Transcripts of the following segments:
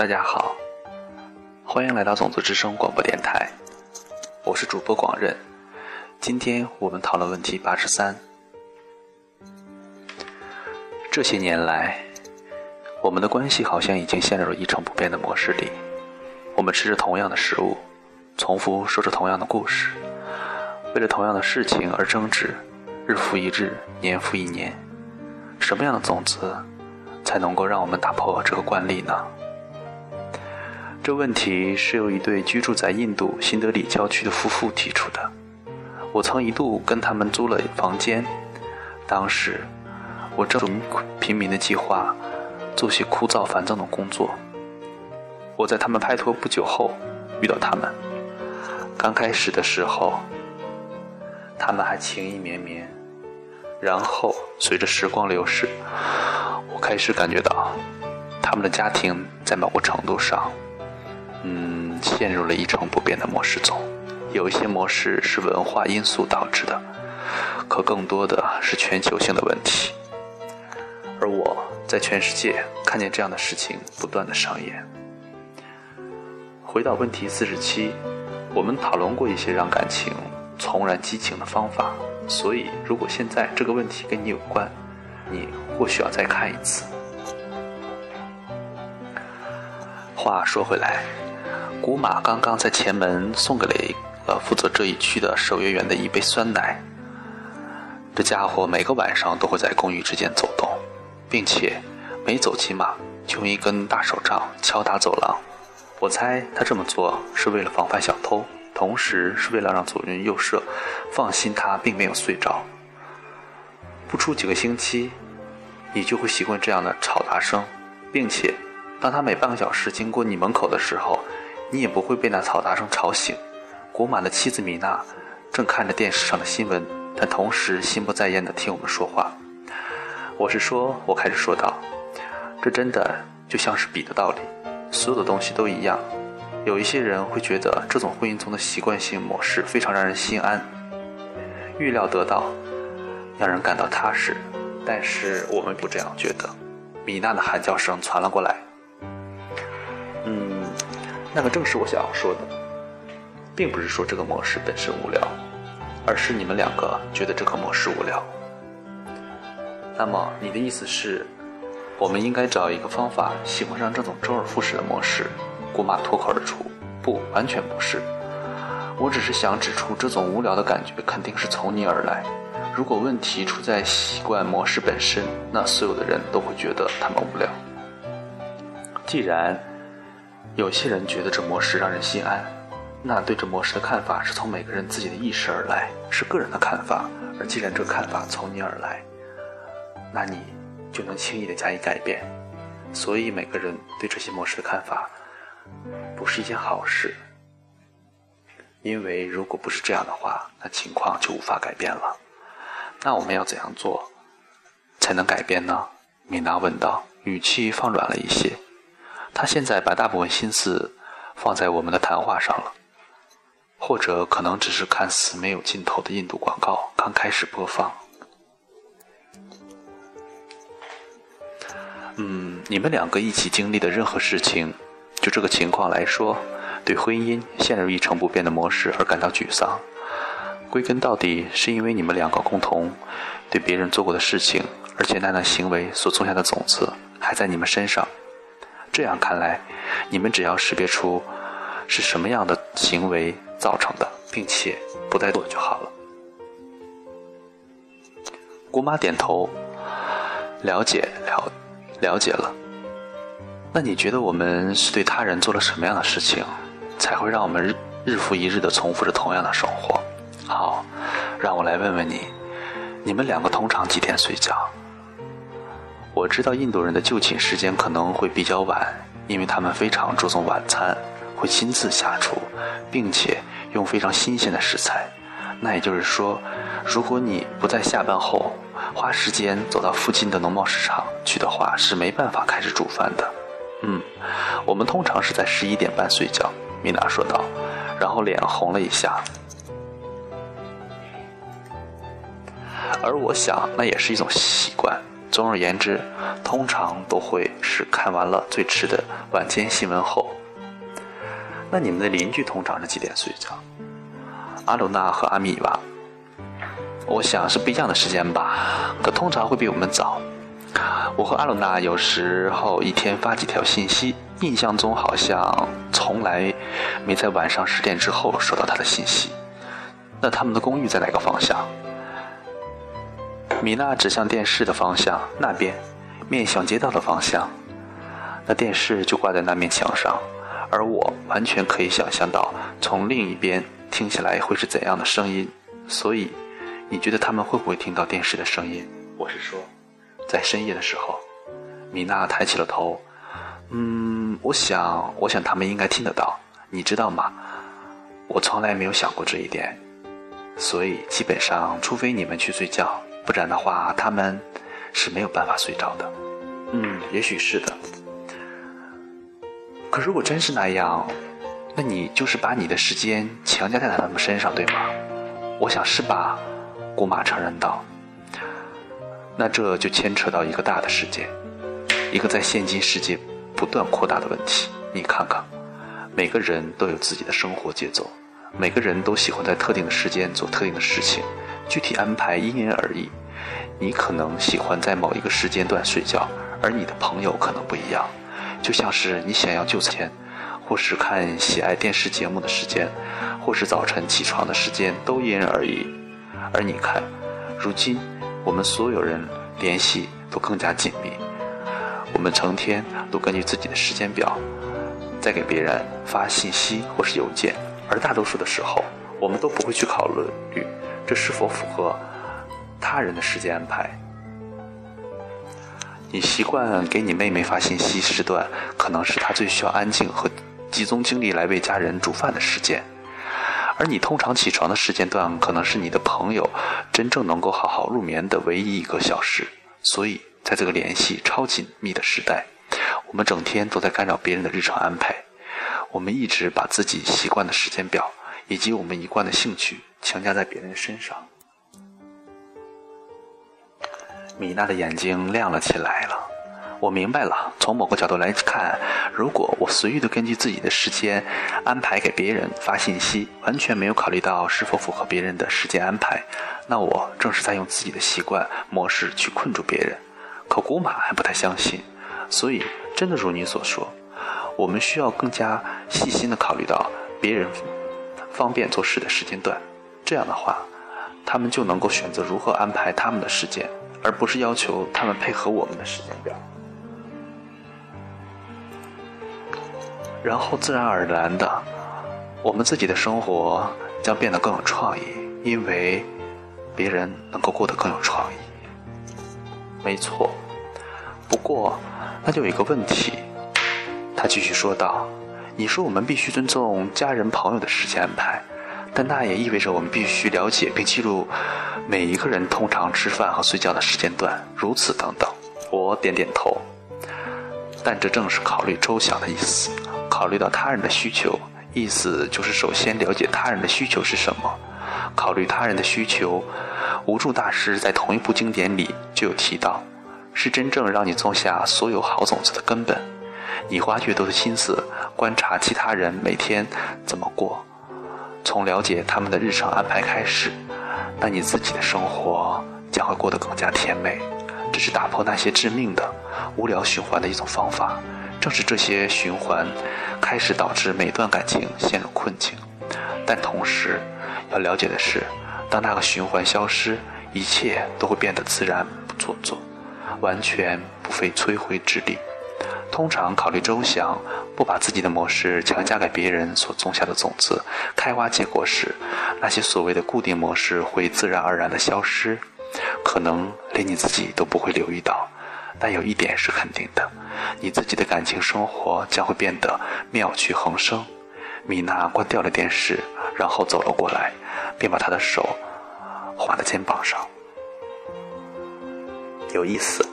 大家好，欢迎来到种子之声广播电台，我是主播广任。今天我们讨论问题八十三。这些年来，我们的关系好像已经陷入了一成不变的模式里。我们吃着同样的食物，重复说着同样的故事，为了同样的事情而争执，日复一日，年复一年。什么样的种子才能够让我们打破这个惯例呢？这问题是由一对居住在印度新德里郊区的夫妇提出的。我曾一度跟他们租了房间，当时。我正平民的计划，做些枯燥繁重的工作。我在他们拍拖不久后遇到他们。刚开始的时候，他们还情意绵绵。然后随着时光流逝，我开始感觉到，他们的家庭在某个程度上，嗯，陷入了一成不变的模式中。有一些模式是文化因素导致的，可更多的是全球性的问题。而我在全世界看见这样的事情不断的上演。回到问题四十七，我们讨论过一些让感情重燃激情的方法，所以如果现在这个问题跟你有关，你或许要再看一次。话说回来，古马刚刚在前门送给了负责这一区的守夜员的一杯酸奶。这家伙每个晚上都会在公寓之间走动。并且每走几码就用一根大手杖敲打走廊。我猜他这么做是为了防范小偷，同时是为了让左邻右舍放心他并没有睡着。不出几个星期，你就会习惯这样的吵杂声，并且当他每半个小时经过你门口的时候，你也不会被那嘈杂声吵醒。古马的妻子米娜正看着电视上的新闻，但同时心不在焉地听我们说话。我是说，我开始说道：“这真的就像是比的道理，所有的东西都一样。有一些人会觉得这种婚姻中的习惯性模式非常让人心安，预料得到，让人感到踏实。但是我们不这样觉得。”米娜的喊叫声传了过来。嗯，那个正是我想要说的，并不是说这个模式本身无聊，而是你们两个觉得这个模式无聊。那么你的意思是，我们应该找一个方法喜欢上这种周而复始的模式？姑妈脱口而出：“不，完全不是。我只是想指出，这种无聊的感觉肯定是从你而来。如果问题出在习惯模式本身，那所有的人都会觉得他们无聊。既然有些人觉得这模式让人心安，那对这模式的看法是从每个人自己的意识而来，是个人的看法。而既然这看法从你而来，那你就能轻易的加以改变，所以每个人对这些模式的看法不是一件好事，因为如果不是这样的话，那情况就无法改变了。那我们要怎样做才能改变呢？米娜问道，语气放软了一些。他现在把大部分心思放在我们的谈话上了，或者可能只是看似没有尽头的印度广告刚开始播放。嗯，你们两个一起经历的任何事情，就这个情况来说，对婚姻陷入一成不变的模式而感到沮丧，归根到底是因为你们两个共同对别人做过的事情，而且那样行为所种下的种子还在你们身上。这样看来，你们只要识别出是什么样的行为造成的，并且不再做就好了。姑妈点头，了解了。了解了，那你觉得我们是对他人做了什么样的事情，才会让我们日日复一日的重复着同样的生活？好，让我来问问你，你们两个通常几点睡觉？我知道印度人的就寝时间可能会比较晚，因为他们非常注重晚餐，会亲自下厨，并且用非常新鲜的食材。那也就是说，如果你不在下班后。花时间走到附近的农贸市场去的话，是没办法开始煮饭的。嗯，我们通常是在十一点半睡觉。米娜说道，然后脸红了一下。而我想，那也是一种习惯。总而言之，通常都会是看完了最迟的晚间新闻后。那你们的邻居通常是几点睡觉？阿鲁娜和阿米吧，我想是不一样的时间吧，可通常会比我们早。我和阿鲁娜有时候一天发几条信息，印象中好像从来没在晚上十点之后收到她的信息。那他们的公寓在哪个方向？米娜指向电视的方向，那边，面向街道的方向。那电视就挂在那面墙上，而我完全可以想象到从另一边听起来会是怎样的声音。所以，你觉得他们会不会听到电视的声音？我是说，在深夜的时候。米娜抬起了头。嗯，我想，我想他们应该听得到。你知道吗？我从来没有想过这一点。所以，基本上，除非你们去睡觉。不然的话，他们是没有办法睡着的。嗯，也许是的。可如果真是那样，那你就是把你的时间强加在他们身上，对吗？我想是吧。姑妈承认道。那这就牵扯到一个大的事件，一个在现今世界不断扩大的问题。你看看，每个人都有自己的生活节奏，每个人都喜欢在特定的时间做特定的事情。具体安排因人而异，你可能喜欢在某一个时间段睡觉，而你的朋友可能不一样。就像是你想要就餐，或是看喜爱电视节目的时间，或是早晨起床的时间，都因人而异。而你看，如今我们所有人联系都更加紧密，我们成天都根据自己的时间表，在给别人发信息或是邮件，而大多数的时候，我们都不会去考虑。这是否符合他人的时间安排？你习惯给你妹妹发信息时段，可能是她最需要安静和集中精力来为家人煮饭的时间，而你通常起床的时间段，可能是你的朋友真正能够好好入眠的唯一一个小时。所以，在这个联系超紧密的时代，我们整天都在干扰别人的日常安排，我们一直把自己习惯的时间表。以及我们一贯的兴趣强加在别人身上。米娜的眼睛亮了起来了。我明白了，从某个角度来看，如果我随意的根据自己的时间安排给别人发信息，完全没有考虑到是否符合别人的时间安排，那我正是在用自己的习惯模式去困住别人。可古马还不太相信，所以真的如你所说，我们需要更加细心的考虑到别人。方便做事的时间段，这样的话，他们就能够选择如何安排他们的时间，而不是要求他们配合我们的时间表。然后自然而然的，我们自己的生活将变得更有创意，因为别人能够过得更有创意。没错，不过那就有一个问题，他继续说道。你说我们必须尊重家人朋友的时间安排，但那也意味着我们必须了解并记录每一个人通常吃饭和睡觉的时间段，如此等等。我点点头。但这正是考虑周详的意思，考虑到他人的需求，意思就是首先了解他人的需求是什么，考虑他人的需求。无助大师在同一部经典里就有提到，是真正让你种下所有好种子的根本。你花越多的心思观察其他人每天怎么过，从了解他们的日常安排开始，那你自己的生活将会过得更加甜美。这是打破那些致命的无聊循环的一种方法。正是这些循环开始导致每段感情陷入困境，但同时要了解的是，当那个循环消失，一切都会变得自然不做作，完全不费吹灰之力。通常考虑周详，不把自己的模式强加给别人所种下的种子开花结果时，那些所谓的固定模式会自然而然的消失，可能连你自己都不会留意到。但有一点是肯定的，你自己的感情生活将会变得妙趣横生。米娜关掉了电视，然后走了过来，并把她的手划在肩膀上。有意思。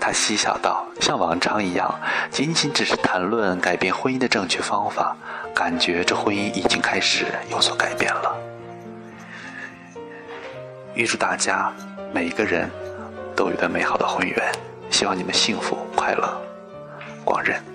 他嬉笑道：“像往常一样，仅仅只是谈论改变婚姻的正确方法，感觉这婚姻已经开始有所改变了。预祝大家每一个人都有一段美好的婚缘。希望你们幸福快乐，广仁。